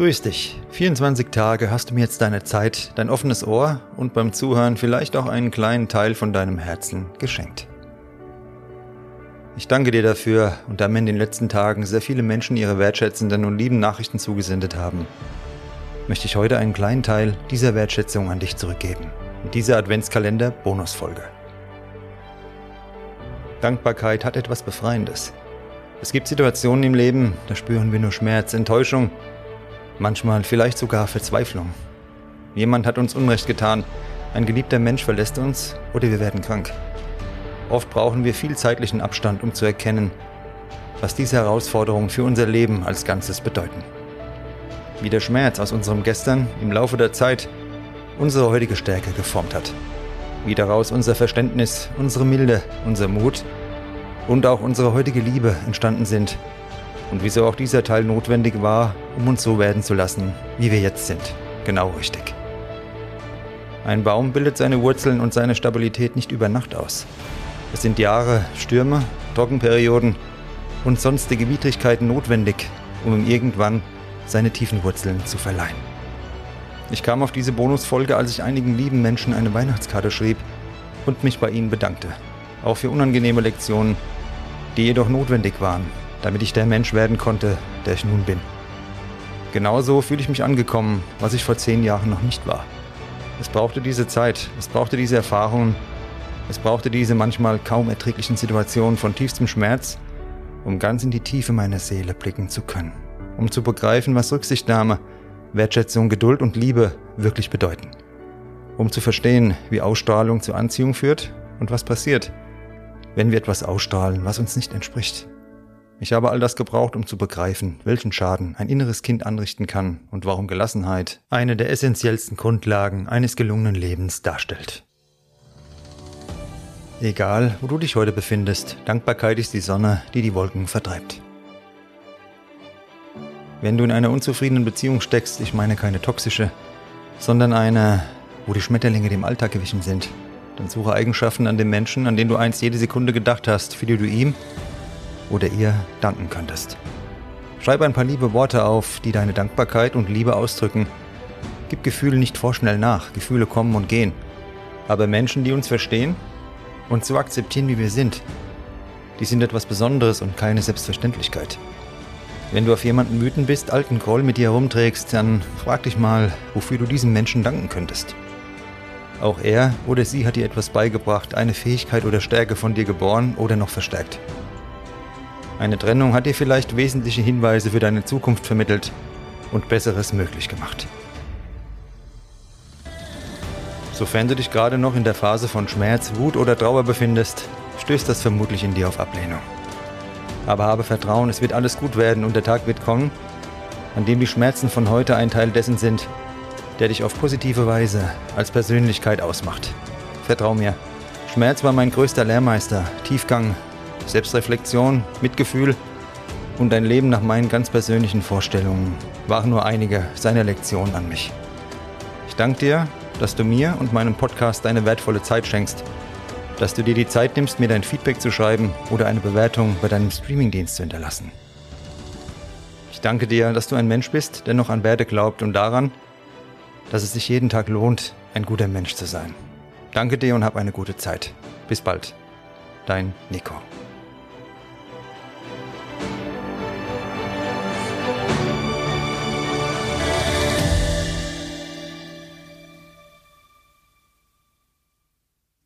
Grüß dich. 24 Tage hast du mir jetzt deine Zeit, dein offenes Ohr und beim Zuhören vielleicht auch einen kleinen Teil von deinem Herzen geschenkt. Ich danke dir dafür und da mir in den letzten Tagen sehr viele Menschen ihre wertschätzenden und lieben Nachrichten zugesendet haben, möchte ich heute einen kleinen Teil dieser Wertschätzung an dich zurückgeben. In dieser Adventskalender Bonusfolge. Dankbarkeit hat etwas Befreiendes. Es gibt Situationen im Leben, da spüren wir nur Schmerz, Enttäuschung, manchmal vielleicht sogar Verzweiflung. Jemand hat uns Unrecht getan, ein geliebter Mensch verlässt uns oder wir werden krank. Oft brauchen wir viel zeitlichen Abstand, um zu erkennen, was diese Herausforderungen für unser Leben als Ganzes bedeuten. Wie der Schmerz aus unserem Gestern im Laufe der Zeit unsere heutige Stärke geformt hat. Wie daraus unser Verständnis, unsere Milde, unser Mut und auch unsere heutige Liebe entstanden sind. Und wieso auch dieser Teil notwendig war, um uns so werden zu lassen, wie wir jetzt sind. Genau richtig. Ein Baum bildet seine Wurzeln und seine Stabilität nicht über Nacht aus. Es sind Jahre, Stürme, Trockenperioden und sonstige Widrigkeiten notwendig, um ihm irgendwann seine tiefen Wurzeln zu verleihen. Ich kam auf diese Bonusfolge, als ich einigen lieben Menschen eine Weihnachtskarte schrieb und mich bei ihnen bedankte. Auch für unangenehme Lektionen, die jedoch notwendig waren, damit ich der Mensch werden konnte, der ich nun bin. Genauso fühle ich mich angekommen, was ich vor zehn Jahren noch nicht war. Es brauchte diese Zeit, es brauchte diese Erfahrungen es brauchte diese manchmal kaum erträglichen Situationen von tiefstem Schmerz, um ganz in die Tiefe meiner Seele blicken zu können, um zu begreifen, was Rücksichtnahme, Wertschätzung, Geduld und Liebe wirklich bedeuten, um zu verstehen, wie Ausstrahlung zur Anziehung führt und was passiert, wenn wir etwas ausstrahlen, was uns nicht entspricht. Ich habe all das gebraucht, um zu begreifen, welchen Schaden ein inneres Kind anrichten kann und warum Gelassenheit eine der essentiellsten Grundlagen eines gelungenen Lebens darstellt. Egal, wo du dich heute befindest, Dankbarkeit ist die Sonne, die die Wolken vertreibt. Wenn du in einer unzufriedenen Beziehung steckst, ich meine keine toxische, sondern eine, wo die Schmetterlinge dem Alltag gewichen sind, dann suche Eigenschaften an dem Menschen, an den du einst jede Sekunde gedacht hast, für die du ihm oder ihr danken könntest. Schreib ein paar liebe Worte auf, die deine Dankbarkeit und Liebe ausdrücken. Gib Gefühle nicht vorschnell nach, Gefühle kommen und gehen. Aber Menschen, die uns verstehen und zu akzeptieren, wie wir sind. Die sind etwas Besonderes und keine Selbstverständlichkeit. Wenn du auf jemanden wütend bist, alten Groll mit dir herumträgst, dann frag dich mal, wofür du diesem Menschen danken könntest. Auch er oder sie hat dir etwas beigebracht, eine Fähigkeit oder Stärke von dir geboren oder noch verstärkt. Eine Trennung hat dir vielleicht wesentliche Hinweise für deine Zukunft vermittelt und Besseres möglich gemacht. Sofern du dich gerade noch in der Phase von Schmerz, Wut oder Trauer befindest, stößt das vermutlich in dir auf Ablehnung. Aber habe Vertrauen, es wird alles gut werden und der Tag wird kommen, an dem die Schmerzen von heute ein Teil dessen sind, der dich auf positive Weise als Persönlichkeit ausmacht. Vertrau mir. Schmerz war mein größter Lehrmeister. Tiefgang, Selbstreflexion, Mitgefühl und ein Leben nach meinen ganz persönlichen Vorstellungen waren nur einige seiner Lektionen an mich. Ich danke dir dass du mir und meinem Podcast deine wertvolle Zeit schenkst, dass du dir die Zeit nimmst, mir dein Feedback zu schreiben oder eine Bewertung bei deinem Streamingdienst zu hinterlassen. Ich danke dir, dass du ein Mensch bist, der noch an Werte glaubt und daran, dass es sich jeden Tag lohnt, ein guter Mensch zu sein. Danke dir und hab eine gute Zeit. Bis bald. Dein Nico.